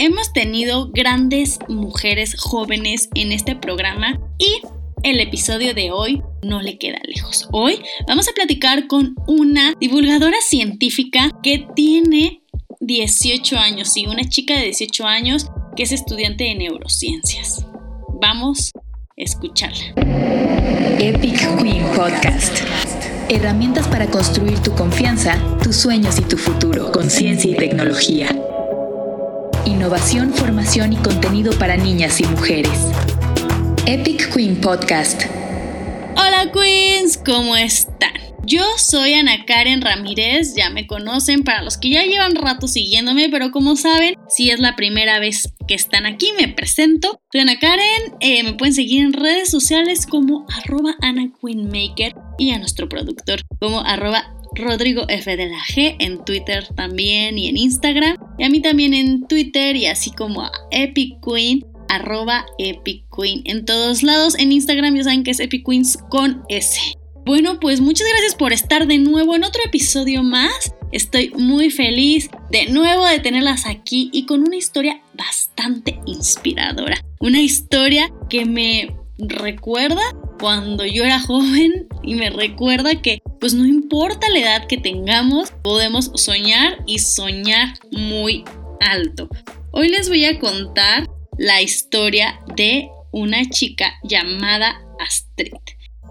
Hemos tenido grandes mujeres jóvenes en este programa y el episodio de hoy no le queda lejos. Hoy vamos a platicar con una divulgadora científica que tiene 18 años, sí, una chica de 18 años que es estudiante de neurociencias. Vamos a escucharla. Epic Queen Podcast. Herramientas para construir tu confianza, tus sueños y tu futuro con ciencia y tecnología. Innovación, formación y contenido para niñas y mujeres. Epic Queen Podcast. Hola Queens, ¿cómo están? Yo soy Ana Karen Ramírez, ya me conocen para los que ya llevan rato siguiéndome, pero como saben, si es la primera vez que están aquí, me presento. Soy Ana Karen, eh, me pueden seguir en redes sociales como arroba Ana Maker y a nuestro productor como arroba Rodrigo F de la G en Twitter también y en Instagram. Y a mí también en Twitter y así como a Epic Queen, arroba Epic Queen. En todos lados, en Instagram ya saben que es Epic Queens con S. Bueno, pues muchas gracias por estar de nuevo en otro episodio más. Estoy muy feliz de nuevo de tenerlas aquí y con una historia bastante inspiradora. Una historia que me recuerda cuando yo era joven y me recuerda que pues no importa la edad que tengamos, podemos soñar y soñar muy alto. Hoy les voy a contar la historia de una chica llamada Astrid.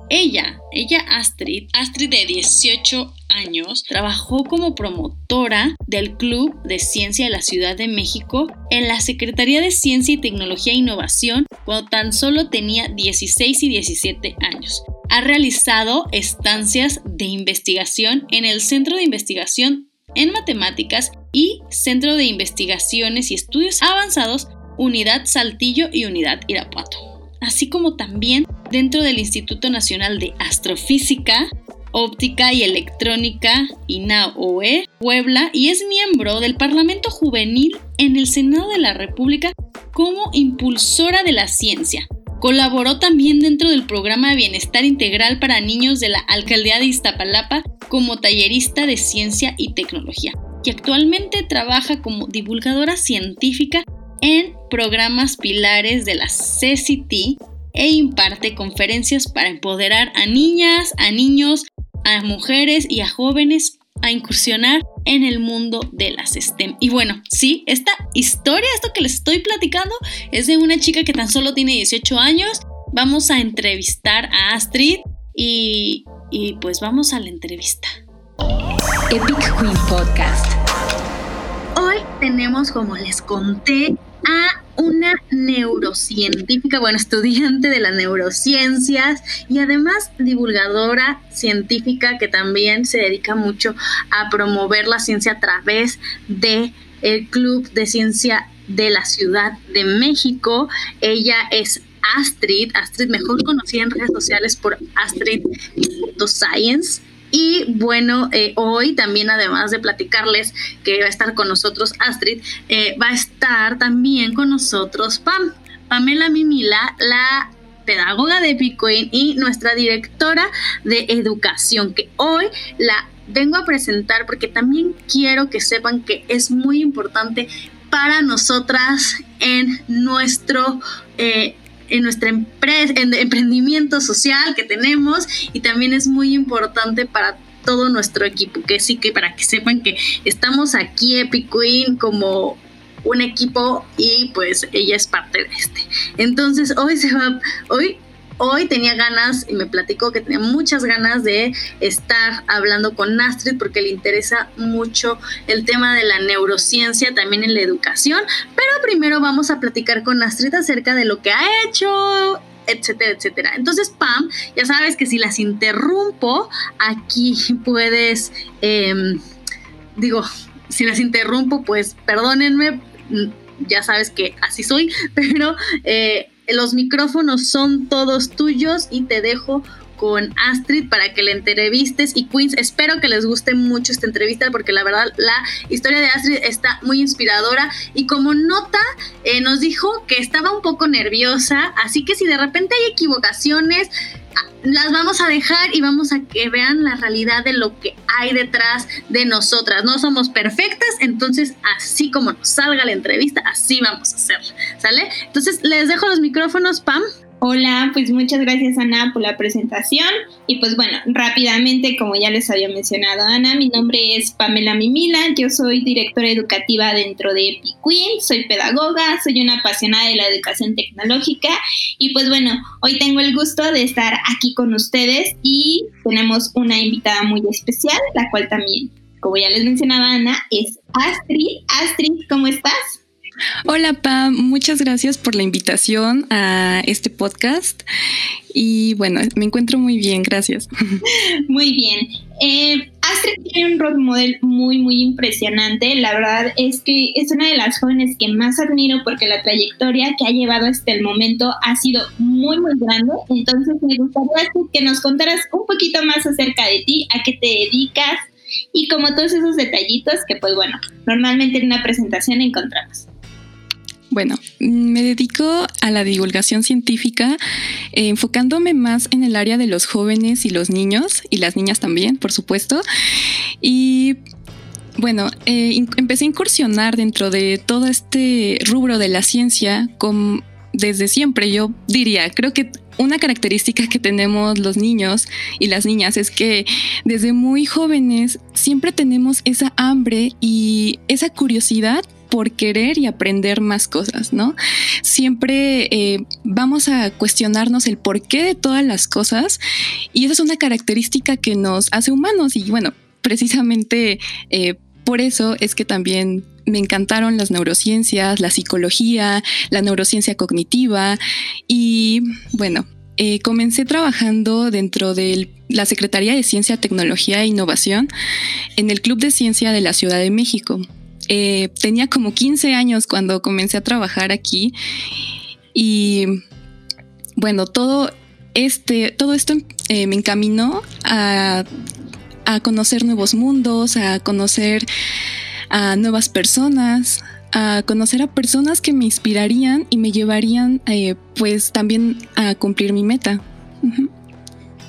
Ella, ella Astrid, Astrid de 18 años, trabajó como promotora del Club de Ciencia de la Ciudad de México en la Secretaría de Ciencia y Tecnología e Innovación cuando tan solo tenía 16 y 17 años. Ha realizado estancias de investigación en el Centro de Investigación en Matemáticas y Centro de Investigaciones y Estudios Avanzados Unidad Saltillo y Unidad Irapuato, así como también dentro del Instituto Nacional de Astrofísica, Óptica y Electrónica, INAOE, Puebla, y es miembro del Parlamento Juvenil en el Senado de la República como impulsora de la ciencia. Colaboró también dentro del programa de Bienestar Integral para Niños de la Alcaldía de Iztapalapa como tallerista de ciencia y tecnología y actualmente trabaja como divulgadora científica en programas pilares de la CCT e imparte conferencias para empoderar a niñas, a niños, a mujeres y a jóvenes a incursionar en el mundo de las STEM. Y bueno, sí, esta historia, esto que les estoy platicando, es de una chica que tan solo tiene 18 años. Vamos a entrevistar a Astrid y, y pues vamos a la entrevista. Epic Queen Podcast. Hoy tenemos, como les conté, a una neurocientífica, bueno, estudiante de las neurociencias y además divulgadora científica que también se dedica mucho a promover la ciencia a través de el Club de Ciencia de la Ciudad de México. Ella es Astrid, Astrid mejor conocida en redes sociales por Astrid Science. Y bueno, eh, hoy también además de platicarles que va a estar con nosotros Astrid, eh, va a estar también con nosotros Pam, Pamela Mimila, la pedagoga de Bitcoin y nuestra directora de educación, que hoy la vengo a presentar porque también quiero que sepan que es muy importante para nosotras en nuestro eh, en nuestra empresa, en emprendimiento social que tenemos y también es muy importante para todo nuestro equipo, que sí que para que sepan que estamos aquí Epic Queen como un equipo y pues ella es parte de este. Entonces hoy se va, hoy hoy tenía ganas y me platicó que tenía muchas ganas de estar hablando con Astrid porque le interesa mucho el tema de la neurociencia también en la educación. Pero primero vamos a platicar con Astrid acerca de lo que ha hecho etcétera, etcétera. Entonces, Pam, ya sabes que si las interrumpo, aquí puedes, em, digo, si las interrumpo, pues perdónenme, ya sabes que así soy, pero eh, los micrófonos son todos tuyos y te dejo con Astrid para que le entrevistes. Y Queens, espero que les guste mucho esta entrevista porque la verdad la historia de Astrid está muy inspiradora. Y como nota eh, nos dijo que estaba un poco nerviosa, así que si de repente hay equivocaciones, las vamos a dejar y vamos a que vean la realidad de lo que hay detrás de nosotras. No somos perfectas, entonces así como nos salga la entrevista, así vamos a hacerla, ¿sale? Entonces les dejo los micrófonos, Pam. Hola, pues muchas gracias Ana por la presentación y pues bueno, rápidamente como ya les había mencionado Ana, mi nombre es Pamela Mimila, yo soy directora educativa dentro de EpiQueen, soy pedagoga, soy una apasionada de la educación tecnológica y pues bueno, hoy tengo el gusto de estar aquí con ustedes y tenemos una invitada muy especial, la cual también, como ya les mencionaba Ana, es Astrid. Astrid, ¿cómo estás? Hola Pam, muchas gracias por la invitación a este podcast. Y bueno, me encuentro muy bien, gracias. Muy bien. Eh, Astrid tiene un role model muy, muy impresionante. La verdad es que es una de las jóvenes que más admiro porque la trayectoria que ha llevado hasta el momento ha sido muy, muy grande. Entonces me gustaría que nos contaras un poquito más acerca de ti, a qué te dedicas y como todos esos detallitos que pues bueno, normalmente en una presentación encontramos. Bueno, me dedico a la divulgación científica, eh, enfocándome más en el área de los jóvenes y los niños, y las niñas también, por supuesto. Y bueno, eh, empecé a incursionar dentro de todo este rubro de la ciencia con, desde siempre. Yo diría, creo que una característica que tenemos los niños y las niñas es que desde muy jóvenes siempre tenemos esa hambre y esa curiosidad por querer y aprender más cosas, ¿no? Siempre eh, vamos a cuestionarnos el porqué de todas las cosas y esa es una característica que nos hace humanos y bueno, precisamente eh, por eso es que también me encantaron las neurociencias, la psicología, la neurociencia cognitiva y bueno, eh, comencé trabajando dentro de la Secretaría de Ciencia, Tecnología e Innovación en el Club de Ciencia de la Ciudad de México. Eh, tenía como 15 años cuando comencé a trabajar aquí y bueno, todo, este, todo esto eh, me encaminó a, conocer nuevos mundos, a conocer a nuevas personas, a conocer a personas que me inspirarían y me llevarían eh, pues también a cumplir mi meta.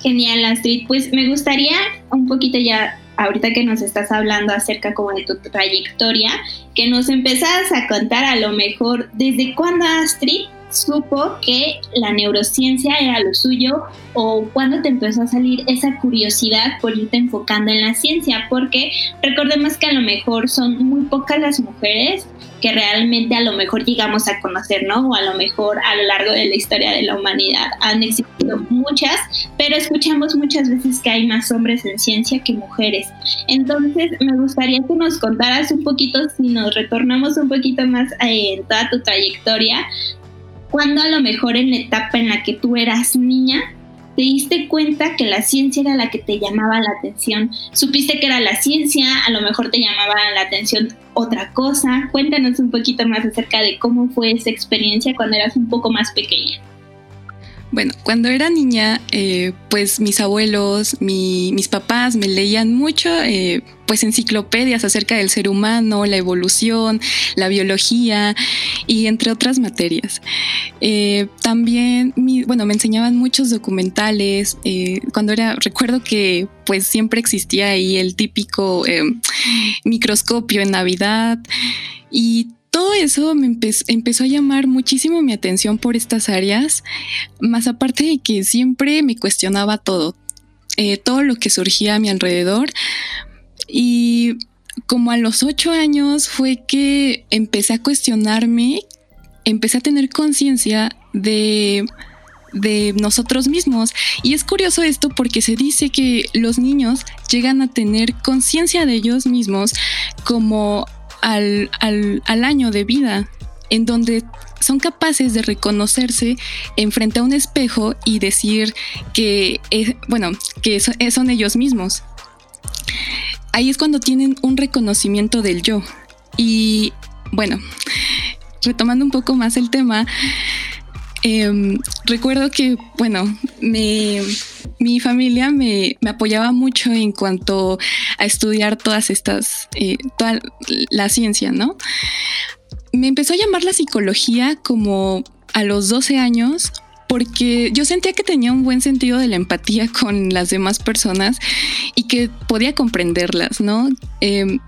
Genial, Astrid. Pues me gustaría un poquito ya ahorita que nos estás hablando acerca como de tu trayectoria, que nos empezaras a contar a lo mejor desde cuándo Astrid supo que la neurociencia era lo suyo o cuándo te empezó a salir esa curiosidad por irte enfocando en la ciencia, porque recordemos que a lo mejor son muy pocas las mujeres que realmente a lo mejor llegamos a conocer, ¿no? O a lo mejor a lo largo de la historia de la humanidad han existido muchas, pero escuchamos muchas veces que hay más hombres en ciencia que mujeres. Entonces, me gustaría que nos contaras un poquito, si nos retornamos un poquito más eh, en toda tu trayectoria, cuando a lo mejor en la etapa en la que tú eras niña, te diste cuenta que la ciencia era la que te llamaba la atención. Supiste que era la ciencia, a lo mejor te llamaba la atención otra cosa. Cuéntanos un poquito más acerca de cómo fue esa experiencia cuando eras un poco más pequeña. Bueno, cuando era niña, eh, pues mis abuelos, mis papás me leían mucho, eh, pues enciclopedias acerca del ser humano, la evolución, la biología y entre otras materias. Eh, también, bueno, me enseñaban muchos documentales. cuando era, recuerdo que pues siempre existía ahí el típico microscopio en Navidad y todo eso me empezó a llamar muchísimo mi atención por estas áreas, más aparte de que siempre me cuestionaba todo, eh, todo lo que surgía a mi alrededor. Y como a los ocho años fue que empecé a cuestionarme, empecé a tener conciencia de de nosotros mismos. Y es curioso esto porque se dice que los niños llegan a tener conciencia de ellos mismos como al, año de vida, en donde son capaces de reconocerse en frente a un espejo y decir que, bueno, que son ellos mismos. Ahí es cuando tienen un reconocimiento del yo. Y bueno, retomando un poco más el tema, em, recuerdo que, bueno, me, mi familia me, apoyaba mucho en cuanto a estudiar todas estas, eh, toda la ciencia, ¿no? Me empezó a llamar la psicología como a los 12 años porque yo sentía que tenía un buen sentido de la empatía con las demás personas y que podía comprenderlas, ¿no? Em,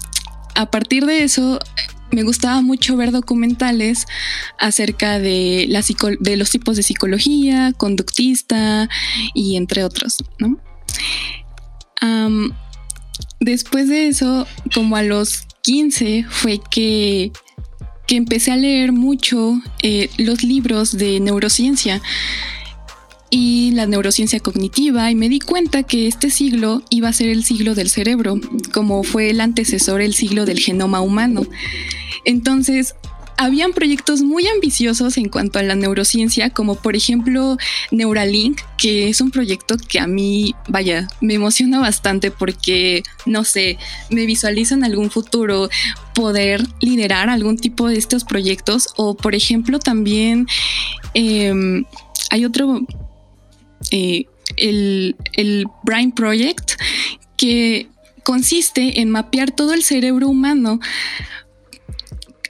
a partir de eso, me gustaba mucho ver documentales acerca de, los tipos de psicología, conductista y entre otros, ¿no? después de eso, como a los 15, fue que, que empecé a leer mucho eh, los libros de neurociencia y la neurociencia cognitiva y me di cuenta que este siglo iba a ser el siglo del cerebro, como fue el antecesor el siglo del genoma humano. Entonces, habían proyectos muy ambiciosos en cuanto a la neurociencia, como por ejemplo Neuralink, que es un proyecto que a mí, vaya, me emociona bastante porque, no sé, me visualizo en algún futuro poder liderar algún tipo de estos proyectos o, por ejemplo, también em, hay otro, eh, el, Brain Project, que consiste en mapear todo el cerebro humano.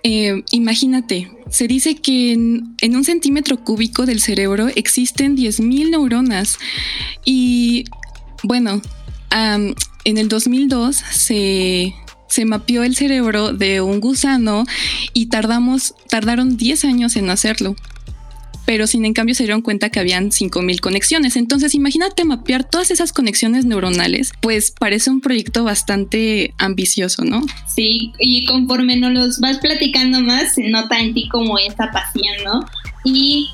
Eh, imagínate, se dice que en, un centímetro cúbico del cerebro existen 10.000 neuronas y bueno, en el 2002 se, se mapeó el cerebro de un gusano y tardamos, tardaron 10 años en hacerlo pero sin en se dieron cuenta que habían 5.000 conexiones. Entonces imagínate mapear todas esas conexiones neuronales, pues parece un proyecto bastante ambicioso, ¿no? Sí, y conforme nos los vas platicando más, se nota en ti como esta pasión, ¿no? Y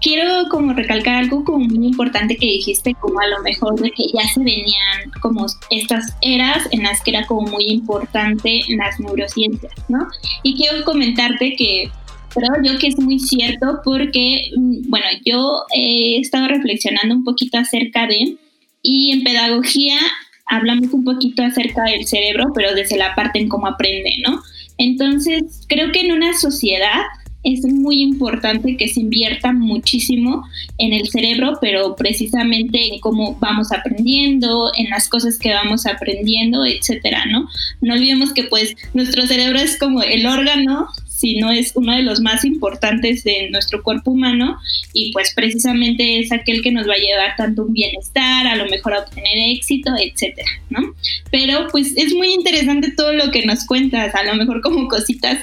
quiero como recalcar algo como muy importante que dijiste, como a lo mejor de que ya se venían como estas eras en las que era como muy importante las neurociencias, ¿no? Y quiero comentarte que creo yo que es muy cierto porque, mm, bueno, yo he estado reflexionando un poquito acerca de, y en pedagogía hablamos un poquito acerca del cerebro, pero desde la parte en cómo aprende, ¿no? Entonces, creo que en una sociedad es muy importante que se invierta muchísimo en el cerebro, pero precisamente en cómo vamos aprendiendo, en las cosas que vamos aprendiendo, etcétera, ¿no? No olvidemos que pues nuestro cerebro es como el órgano si no es uno de los más importantes de nuestro cuerpo humano y pues precisamente es aquel que nos va a llevar tanto un bienestar, a lo mejor a obtener éxito, etcétera, ¿no? Pero pues es muy interesante todo lo que nos cuentas, a lo mejor como cositas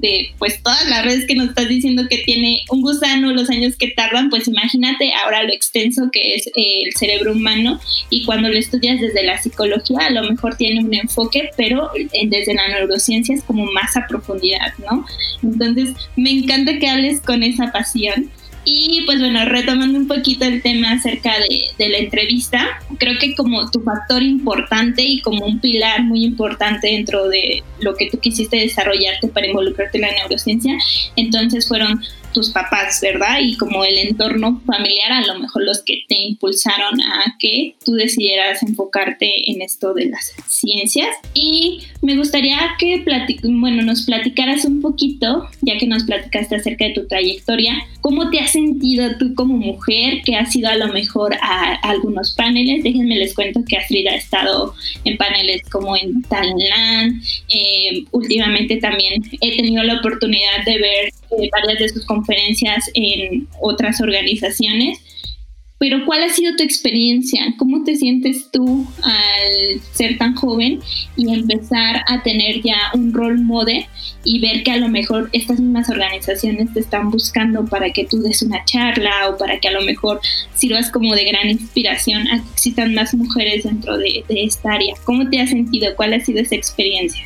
de pues todas las redes que nos estás diciendo que tiene un gusano, los años que tardan, pues imagínate ahora lo extenso que es eh, el cerebro humano y cuando lo estudias desde la psicología a lo mejor tiene un enfoque, pero desde la neurociencia es como más a profundidad, ¿no? Entonces me encanta que hables con esa pasión y pues bueno, retomando un poquito el tema acerca de, la entrevista, creo que como tu factor importante y como un pilar muy importante dentro de lo que tú quisiste desarrollarte para involucrarte en la neurociencia, entonces fueron tus papás, ¿verdad? Y como el entorno familiar, a lo mejor los que te impulsaron a que tú decidieras enfocarte en esto de las ciencias. Y me gustaría que bueno, nos platicaras un poquito, ya que nos platicaste acerca de tu trayectoria, ¿cómo te has sentido tú como mujer que has ido a lo mejor a, algunos paneles? Déjenme les cuento que Astrid ha estado en paneles como en Talentland, eh, últimamente también he tenido la oportunidad de ver eh, varias de sus conferencias en otras organizaciones. Pero ¿cuál ha sido tu experiencia? ¿Cómo te sientes tú al ser tan joven y empezar a tener ya un rol model y ver que a lo mejor estas mismas organizaciones te están buscando para que tú des una charla o para que a lo mejor sirvas como de gran inspiración a que existan más mujeres dentro de, de esta área? ¿Cómo te has sentido? ¿Cuál ha sido esa experiencia?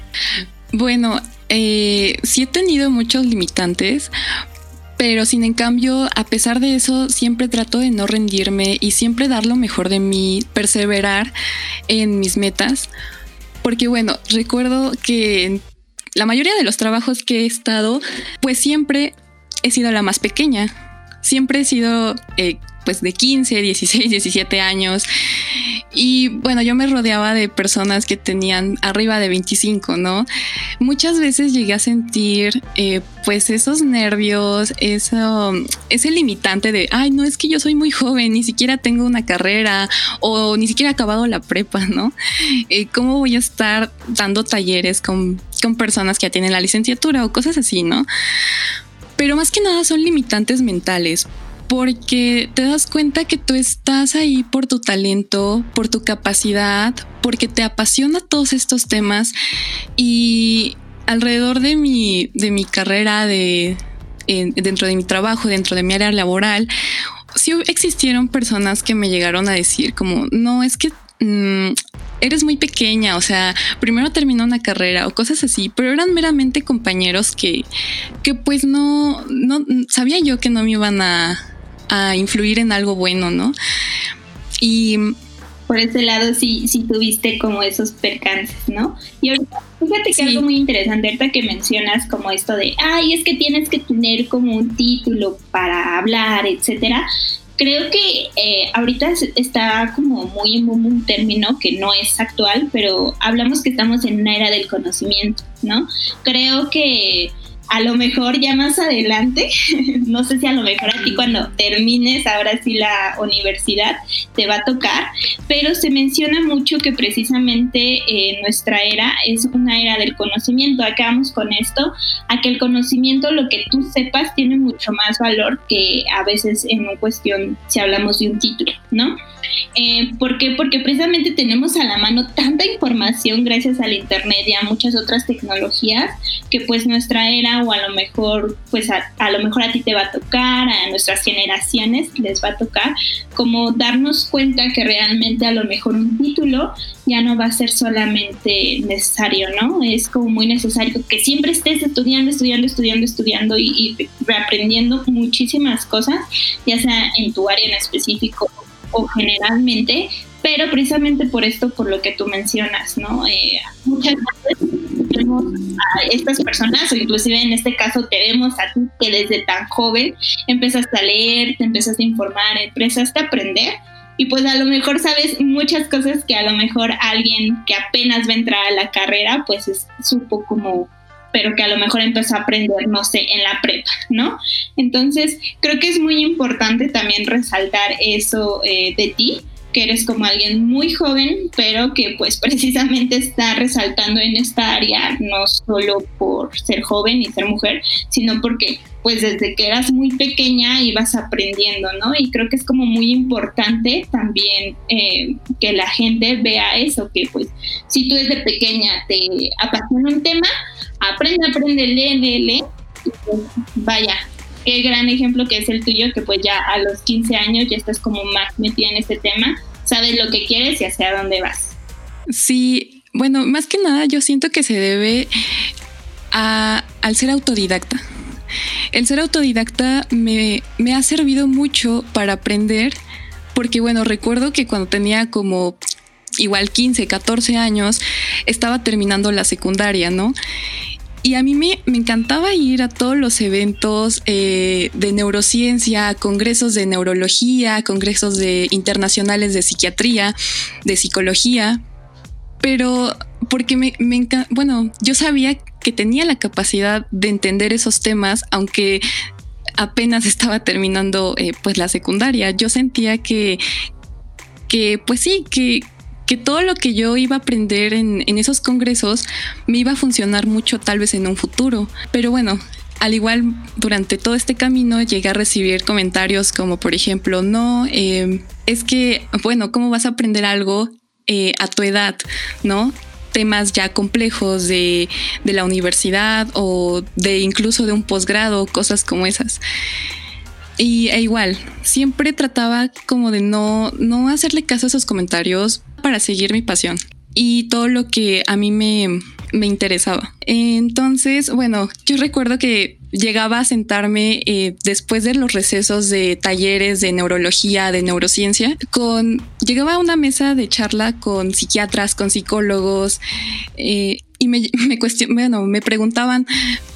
Bueno, eh, sí he tenido muchos limitantes, pero sin en cambio, a pesar de eso, siempre trato de no rendirme y siempre dar lo mejor de mí, perseverar en mis metas. Porque bueno, recuerdo que la mayoría de los trabajos que he estado, pues siempre he sido la más pequeña. Siempre he sido eh, pues de 15, 16, 17 años. Y bueno, yo me rodeaba de personas que tenían arriba de 25, ¿no? Muchas veces llegué a sentir eh, pues esos nervios, eso, ese limitante de, ay, no, es que yo soy muy joven, ni siquiera tengo una carrera o ni siquiera he acabado la prepa, ¿no? Eh, ¿Cómo voy a estar dando talleres con, con personas que ya tienen la licenciatura o cosas así, ¿no? Pero más que nada son limitantes mentales, porque te das cuenta que tú estás ahí por tu talento, por tu capacidad, porque te apasiona todos estos temas y alrededor de mi, de mi carrera, de, dentro de mi trabajo, dentro de mi área laboral, sí existieron personas que me llegaron a decir como, no, es que mm, eres muy pequeña, o sea, primero terminó una carrera o cosas así, pero eran meramente compañeros que, que pues no, no, sabía yo que no me iban a, a influir en algo bueno, ¿no? Y por ese lado sí, sí tuviste como esos percances, ¿no? Y ahorita, fíjate que algo muy interesante, ahorita que mencionas como esto de, ay, es que tienes que tener como un título para hablar, etcétera. Creo que eh, ahorita está como muy en un término que no es actual, pero hablamos que estamos en una era del conocimiento, ¿no? Creo que a lo mejor ya más adelante, no sé si a lo mejor a ti cuando termines ahora sí la universidad te va a tocar, pero se menciona mucho que precisamente eh, nuestra era es una era del conocimiento. Acabamos con esto, a que el conocimiento, lo que tú sepas, tiene mucho más valor que a veces en una cuestión si hablamos de un título, ¿no? Eh, ¿Por qué? Porque precisamente tenemos a la mano tanta información gracias al Internet y a muchas otras tecnologías que pues nuestra era o a lo mejor pues a, lo mejor a ti te va a tocar, a nuestras generaciones les va a tocar, como darnos cuenta que realmente a lo mejor un título ya no va a ser solamente necesario, ¿no? Es como muy necesario que siempre estés estudiando, estudiando, estudiando, estudiando y, y reaprendiendo muchísimas cosas, ya sea en tu área en específico o generalmente, pero precisamente por esto, por lo que tú mencionas, ¿no? Eh, muchas veces vemos a estas personas, o inclusive en este caso te vemos a ti que desde tan joven empezaste a leer, te empezaste a informar, empezaste a aprender, y pues a lo mejor sabes muchas cosas que a lo mejor alguien que apenas va a entrar a la carrera, pues es, supo como pero que a lo mejor empezó a aprender, no sé, en la prepa, ¿no? Entonces, creo que es muy importante también resaltar eso eh, de ti, que eres como alguien muy joven, pero que pues precisamente está resaltando en esta área, no solo por ser joven y ser mujer, sino porque pues desde que eras muy pequeña ibas aprendiendo, ¿no? Y creo que es como muy importante también eh, que la gente vea eso, que pues si tú desde pequeña te apasiona un tema, aprende, aprende, lee, lee, lee, y pues vaya, qué gran ejemplo que es el tuyo, que pues ya a los 15 años ya estás como más metida en este tema, sabes lo que quieres y hacia dónde vas. Sí, bueno, más que nada yo siento que se debe al ser autodidacta. El ser autodidacta me, me ha servido mucho para aprender, porque bueno, recuerdo que cuando tenía como igual 15, 14 años, estaba terminando la secundaria, ¿no? Y a mí me, encantaba ir a todos los eventos eh, de neurociencia, congresos de neurología, congresos de internacionales de psiquiatría, de psicología, pero porque me, me encanta, bueno, yo sabía que tenía la capacidad de entender esos temas, aunque apenas estaba terminando eh, pues la secundaria. Yo sentía que, que pues sí, que, que todo lo que yo iba a aprender en, esos congresos me iba a funcionar mucho tal vez en un futuro. Pero bueno, al igual durante todo este camino llegué a recibir comentarios como por ejemplo, no, eh, es que, bueno, ¿cómo vas a aprender algo eh, a tu edad? ¿No? temas ya complejos de, de, la universidad o de incluso de un posgrado, cosas como esas. Y e igual, siempre trataba como de no, no hacerle caso a esos comentarios para seguir mi pasión y todo lo que a mí me, me interesaba. Entonces, bueno, yo recuerdo que llegaba a sentarme eh, después de los recesos de talleres de neurología, de neurociencia, con llegaba a una mesa de charla con psiquiatras, con psicólogos eh, y me, me, bueno, me preguntaban,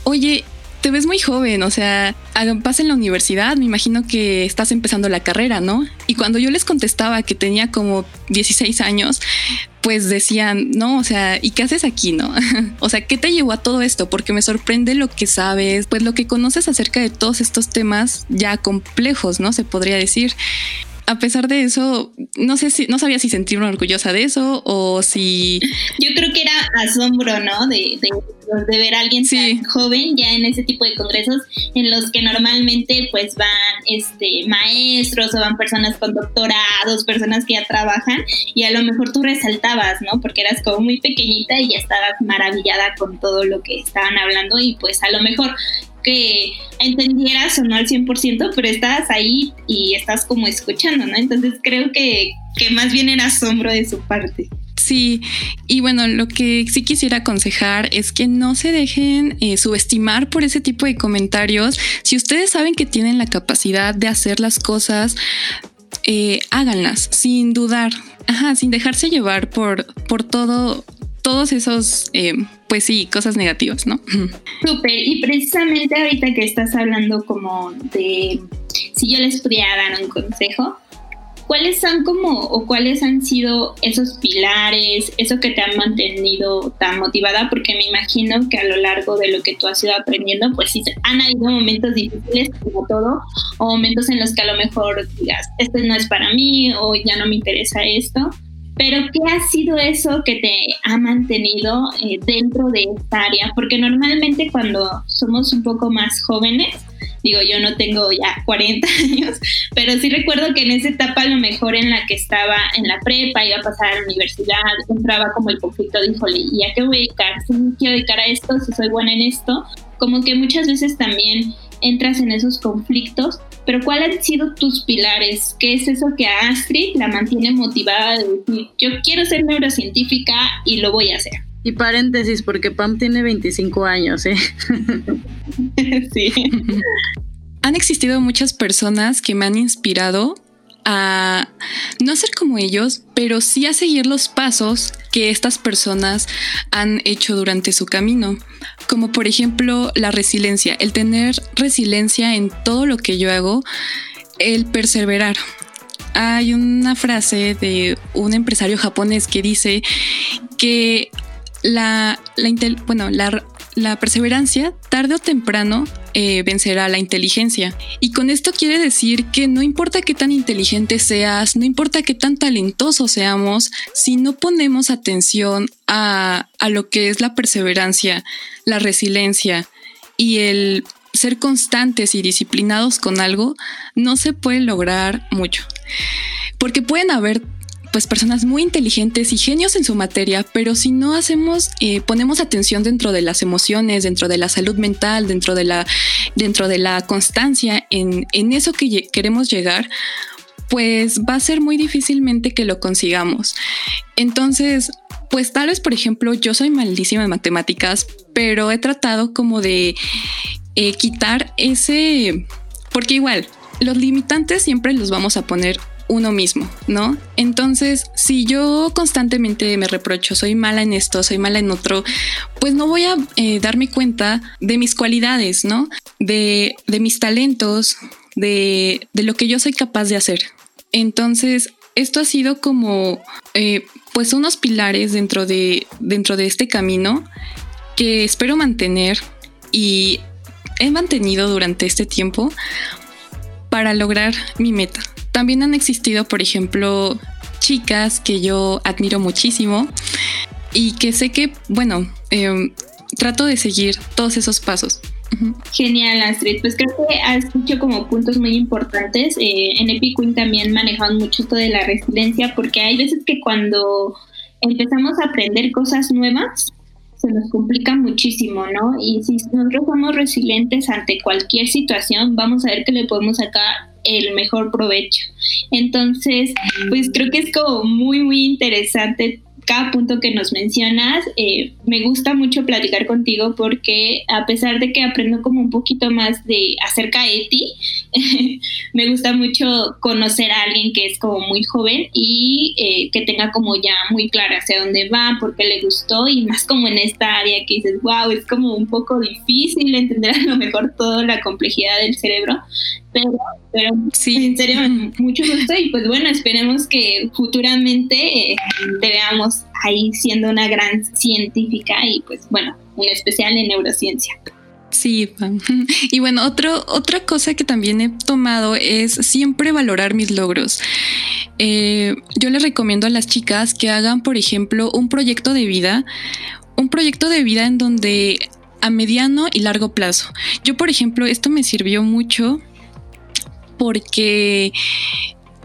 oye, te ves muy joven, o sea, vas en la universidad, me imagino que estás empezando la carrera, ¿no? Y cuando yo les contestaba que tenía como 16 años, pues decían, no, o sea, ¿y qué haces aquí, no? o sea, ¿qué te llevó a todo esto? Porque me sorprende lo que sabes, pues lo que conoces acerca de todos estos temas ya complejos, ¿no? Se podría decir a pesar de eso, no sé si, no sabía si sentirme orgullosa de eso o si. Yo creo que era asombro, ¿no? De, de, ver a alguien tan joven ya en ese tipo de congresos en los que normalmente pues van este maestros o van personas con doctorados, personas que ya trabajan y a lo mejor tú resaltabas, ¿no? Porque eras como muy pequeñita y ya estabas maravillada con todo lo que estaban hablando y pues a lo mejor que entendieras o no al 100%, pero estás ahí y estás como escuchando, ¿no? Entonces creo que, que más bien era asombro de su parte. Sí, y bueno, lo que sí quisiera aconsejar es que no se dejen eh, subestimar por ese tipo de comentarios. Si ustedes saben que tienen la capacidad de hacer las cosas, eh, háganlas sin dudar, ajá, sin dejarse llevar por, por todo, todos esos eh, pues sí, cosas negativas, ¿no? Súper, y precisamente ahorita que estás hablando como de si yo les pudiera dar un consejo, ¿cuáles son como o cuáles han sido esos pilares, eso que te han mantenido tan motivada? Porque me imagino que a lo largo de lo que tú has ido aprendiendo, pues sí, han habido momentos difíciles como todo, o momentos en los que a lo mejor digas, este no es para mí o ya no me interesa esto. Pero ¿qué ha sido eso que te ha mantenido eh, dentro de esta área? Porque normalmente cuando somos un poco más jóvenes, digo, yo no tengo ya 40 años, pero sí recuerdo que en esa etapa a lo mejor en la que estaba en la prepa, iba a pasar a la universidad, entraba como el conflicto de, híjole, ¿y a qué voy a dedicar? Si me quiero dedicar a esto, si soy buena en esto, como que muchas veces también entras en esos conflictos pero ¿cuáles han sido tus pilares? ¿Qué es eso que a Astrid la mantiene motivada de decir, yo quiero ser neurocientífica y lo voy a hacer? Y paréntesis, porque Pam tiene 25 años, ¿eh? sí. Han existido muchas personas que me han inspirado a no ser como ellos, pero sí a seguir los pasos que estas personas han hecho durante su camino, como por ejemplo la resiliencia, el tener resiliencia en todo lo que yo hago, el perseverar. Hay una frase de un empresario japonés que dice que la, bueno, la, la perseverancia tarde o temprano eh, vencerá la inteligencia. Y con esto quiere decir que no importa qué tan inteligente seas, no importa qué tan talentoso seamos, si no ponemos atención a, a lo que es la perseverancia, la resiliencia y el ser constantes y disciplinados con algo, no se puede lograr mucho. Porque pueden haber pues personas muy inteligentes y genios en su materia, pero si no hacemos, eh, ponemos atención dentro de las emociones, dentro de la salud mental, dentro de la, dentro de la constancia en, en eso que queremos llegar, pues va a ser muy difícilmente que lo consigamos. Entonces, pues tal vez, por ejemplo, yo soy malísima en matemáticas, pero he tratado como de eh, quitar ese, porque igual, los limitantes siempre los vamos a poner uno mismo, ¿no? Entonces, si yo constantemente me reprocho, soy mala en esto, soy mala en otro, pues no voy a eh, darme cuenta de mis cualidades, ¿no? De, mis talentos, de, lo que yo soy capaz de hacer. Entonces, esto ha sido como, eh, pues, unos pilares dentro de, dentro de este camino que espero mantener y he mantenido durante este tiempo para lograr mi meta. También han existido, por ejemplo, chicas que yo admiro muchísimo y que sé que, bueno, em, trato de seguir todos esos pasos. Genial, Astrid. Pues creo que has dicho como puntos muy importantes. Eh, en Epic también manejan mucho esto de la resiliencia porque hay veces que cuando empezamos a aprender cosas nuevas, se nos complica muchísimo, ¿no? Y si nosotros somos resilientes ante cualquier situación, vamos a ver que le podemos sacar el mejor provecho. Entonces, pues creo que es como muy, muy interesante cada punto que nos mencionas. Eh, me gusta mucho platicar contigo porque a pesar de que aprendo como un poquito más de acerca de ti, me gusta mucho conocer a alguien que es como muy joven y eh, que tenga como ya muy clara hacia dónde va, por qué le gustó y más como en esta área que dices, wow, es como un poco difícil entender a lo mejor toda la complejidad del cerebro, pero, pero sí. en serio, mucho gusto y pues bueno, esperemos que futuramente eh, te veamos ahí siendo una gran científica y pues bueno, un especial en neurociencia. Sí, y bueno, otro, otra cosa que también he tomado es siempre valorar mis logros. Eh, yo les recomiendo a las chicas que hagan, por ejemplo, un proyecto de vida, un proyecto de vida en donde a mediano y largo plazo. Yo, por ejemplo, esto me sirvió mucho porque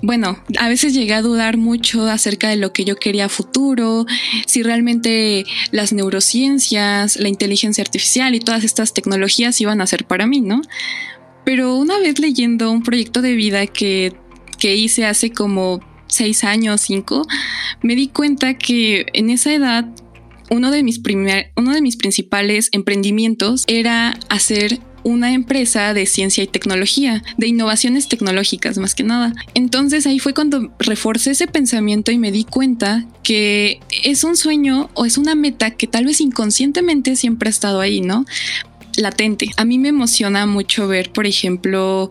bueno, a veces llegué a dudar mucho acerca de lo que yo quería futuro, si realmente las neurociencias, la inteligencia artificial y todas estas tecnologías iban a ser para mí, ¿no? Pero una vez leyendo un proyecto de vida que, que hice hace como seis años, cinco, me di cuenta que en esa edad uno de mis, primer, uno de mis principales emprendimientos era hacer una empresa de ciencia y tecnología, de innovaciones tecnológicas más que nada. Entonces ahí fue cuando reforcé ese pensamiento y me di cuenta que es un sueño o es una meta que tal vez inconscientemente siempre ha estado ahí, ¿no? Latente. A mí me emociona mucho ver, por ejemplo,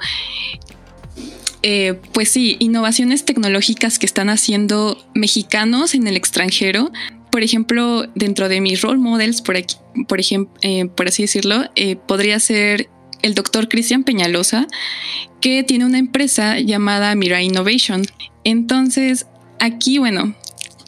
eh, pues sí, innovaciones tecnológicas que están haciendo mexicanos en el extranjero por ejemplo, dentro de mis role models, por, aquí, por, ejemplo, eh, por así decirlo, eh, podría ser el doctor Cristian Peñalosa, que tiene una empresa llamada Mira Innovation. Entonces, aquí, bueno,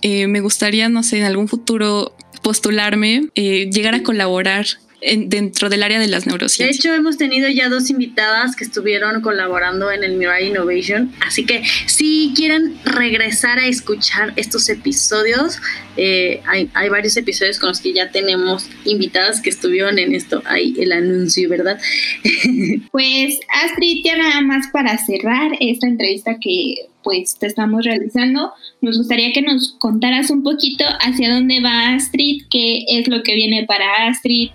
eh, me gustaría, no sé, en algún futuro postularme, llegar a colaborar dentro del área de las neurociencias. De hecho, hemos tenido ya dos invitadas que estuvieron colaborando en el Mirai Innovation, así que si quieren regresar a escuchar estos episodios, eh, hay, hay, varios episodios con los que ya tenemos invitadas que estuvieron en esto, hay el anuncio, ¿verdad? pues Astrid, ya nada más para cerrar esta entrevista que pues te estamos realizando, nos gustaría que nos contaras un poquito hacia dónde va Astrid, qué es lo que viene para Astrid,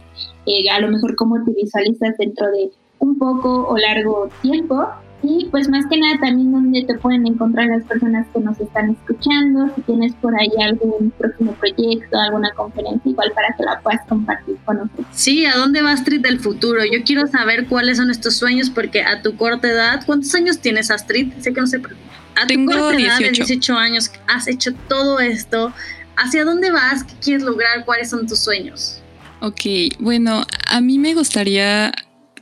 eh, a lo mejor cómo te visualizas dentro de un poco o largo tiempo. Y pues más que nada también donde te pueden encontrar las personas que nos están escuchando, si tienes por ahí algún próximo proyecto, alguna conferencia, igual para que la puedas compartir con nosotros. Sí, ¿a dónde va Astrid del futuro? Yo quiero saber cuáles son estos sueños porque a tu corta edad, ¿cuántos años tienes Astrid? Sé que no sé, a tu Tengo corta 18. edad de 18 años has hecho todo esto. ¿Hacia dónde vas? ¿Qué quieres lograr? ¿Cuáles son tus sueños? Ok, bueno, a mí me gustaría,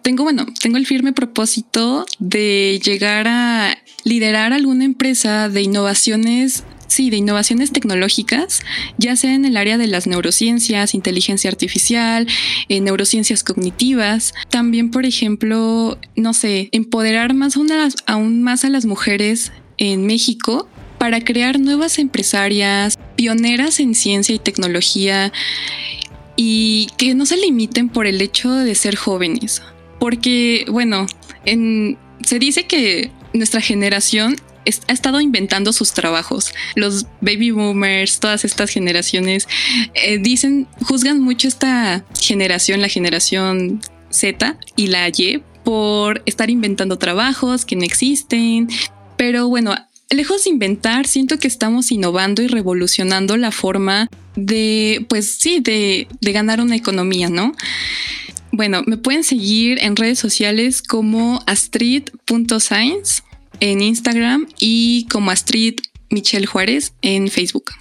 tengo, bueno, tengo el firme propósito de llegar a liderar alguna empresa de innovaciones Sí, de innovaciones tecnológicas, ya sea en el área de las neurociencias, inteligencia artificial, eh, neurociencias cognitivas. También, por ejemplo, no sé, empoderar más aún a, las, aún más a las mujeres en México para crear nuevas empresarias, pioneras en ciencia y tecnología y que no se limiten por el hecho de ser jóvenes. Porque, bueno, en, se dice que nuestra generación ha estado inventando sus trabajos. Los baby boomers, todas estas generaciones, eh, dicen, juzgan mucho esta generación, la generación Z y la Y, por estar inventando trabajos que no existen. Pero bueno, lejos de inventar, siento que estamos innovando y revolucionando la forma de, pues sí, de, ganar una economía, ¿no? Bueno, me pueden seguir en redes sociales como astrid.science en Instagram y como Astrid Michelle Juárez en Facebook.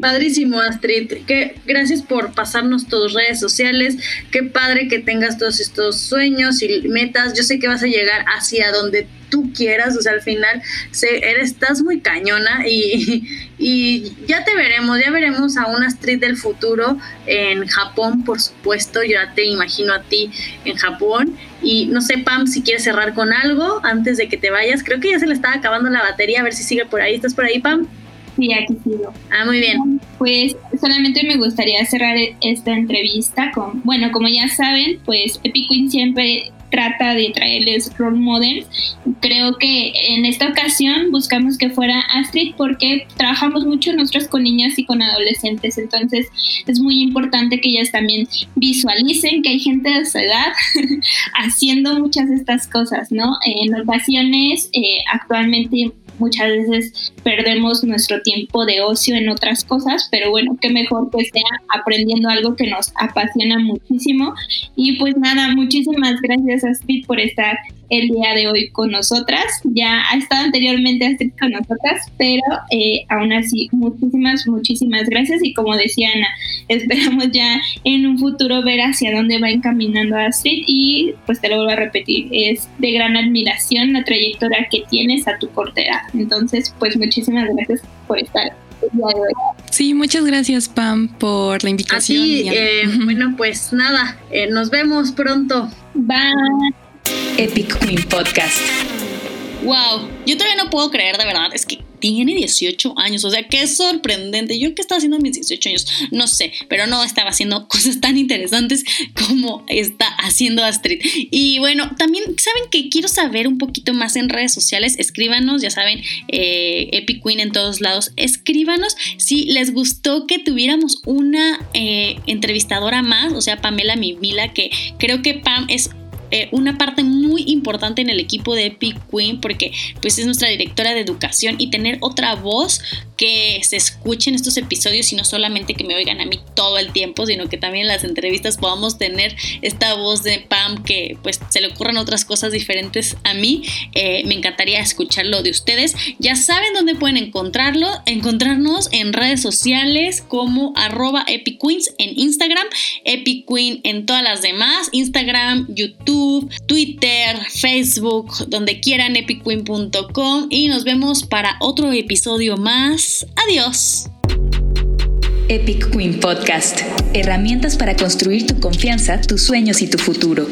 Padrísimo, Astrid. Que, gracias por pasarnos tus redes sociales. Qué padre que tengas todos estos sueños y metas. Yo sé que vas a llegar hacia donde tú quieras. O sea, al final se, eres, estás muy cañona y, y ya te veremos. Ya veremos a una Astrid del futuro en Japón, por supuesto. Yo ya te imagino a ti en Japón. Y no sé, Pam, si quieres cerrar con algo antes de que te vayas. Creo que ya se le está acabando la batería. A ver si sigue por ahí. ¿Estás por ahí, Pam? Sí, aquí sigo. Ah, muy bien. Pues solamente me gustaría cerrar esta entrevista con, bueno, como ya saben, pues Epic Queen siempre trata de traerles role models. Creo que en esta ocasión buscamos que fuera Astrid porque trabajamos mucho nosotros con niñas y con adolescentes, entonces es muy importante que ellas también visualicen que hay gente de su edad haciendo muchas de estas cosas, ¿no? En ocasiones, eh, actualmente muchas veces perdemos nuestro tiempo de ocio en otras cosas, pero bueno, qué mejor que sea aprendiendo algo que nos apasiona muchísimo. Y pues nada, muchísimas gracias a Speed por estar el día de hoy con nosotras. Ya ha estado anteriormente Astrid con nosotras, pero eh, aún así, muchísimas, muchísimas gracias. Y como decía Ana, esperamos ya en un futuro ver hacia dónde va encaminando Astrid. Y pues te lo vuelvo a repetir, es de gran admiración la trayectoria que tienes a tu corta edad. Entonces, pues muchísimas gracias por estar el día de hoy. Sí, muchas gracias Pam por la invitación. Así, eh, bueno, pues nada, eh, nos vemos pronto. Bye. Epic Queen Podcast. Wow, yo todavía no puedo creer de verdad, es que tiene 18 años, o sea, qué sorprendente. Yo qué estaba haciendo a mis 18 años, no sé, pero no estaba haciendo cosas tan interesantes como está haciendo Astrid. Y bueno, también saben que quiero saber un poquito más en redes sociales, escríbanos, ya saben, eh, Epic Queen en todos lados, escríbanos si les gustó que tuviéramos una eh, entrevistadora más, o sea, Pamela Mivila, que creo que Pam es eh, una parte muy importante en el equipo de Epic Queen porque pues es nuestra directora de educación y tener otra voz que se escuchen estos episodios y no solamente que me oigan a mí todo el tiempo, sino que también en las entrevistas podamos tener esta voz de Pam que pues se le ocurran otras cosas diferentes a mí. Eh, me encantaría escucharlo de ustedes. Ya saben dónde pueden encontrarlo, encontrarnos en redes sociales como arroba Epic Queens en Instagram, Epic Queen en todas las demás, Instagram, YouTube, Twitter, Facebook, donde quieran, epicqueen.com y nos vemos para otro episodio más. Adiós. Epic Queen Podcast. Herramientas para construir tu confianza, tus sueños y tu futuro.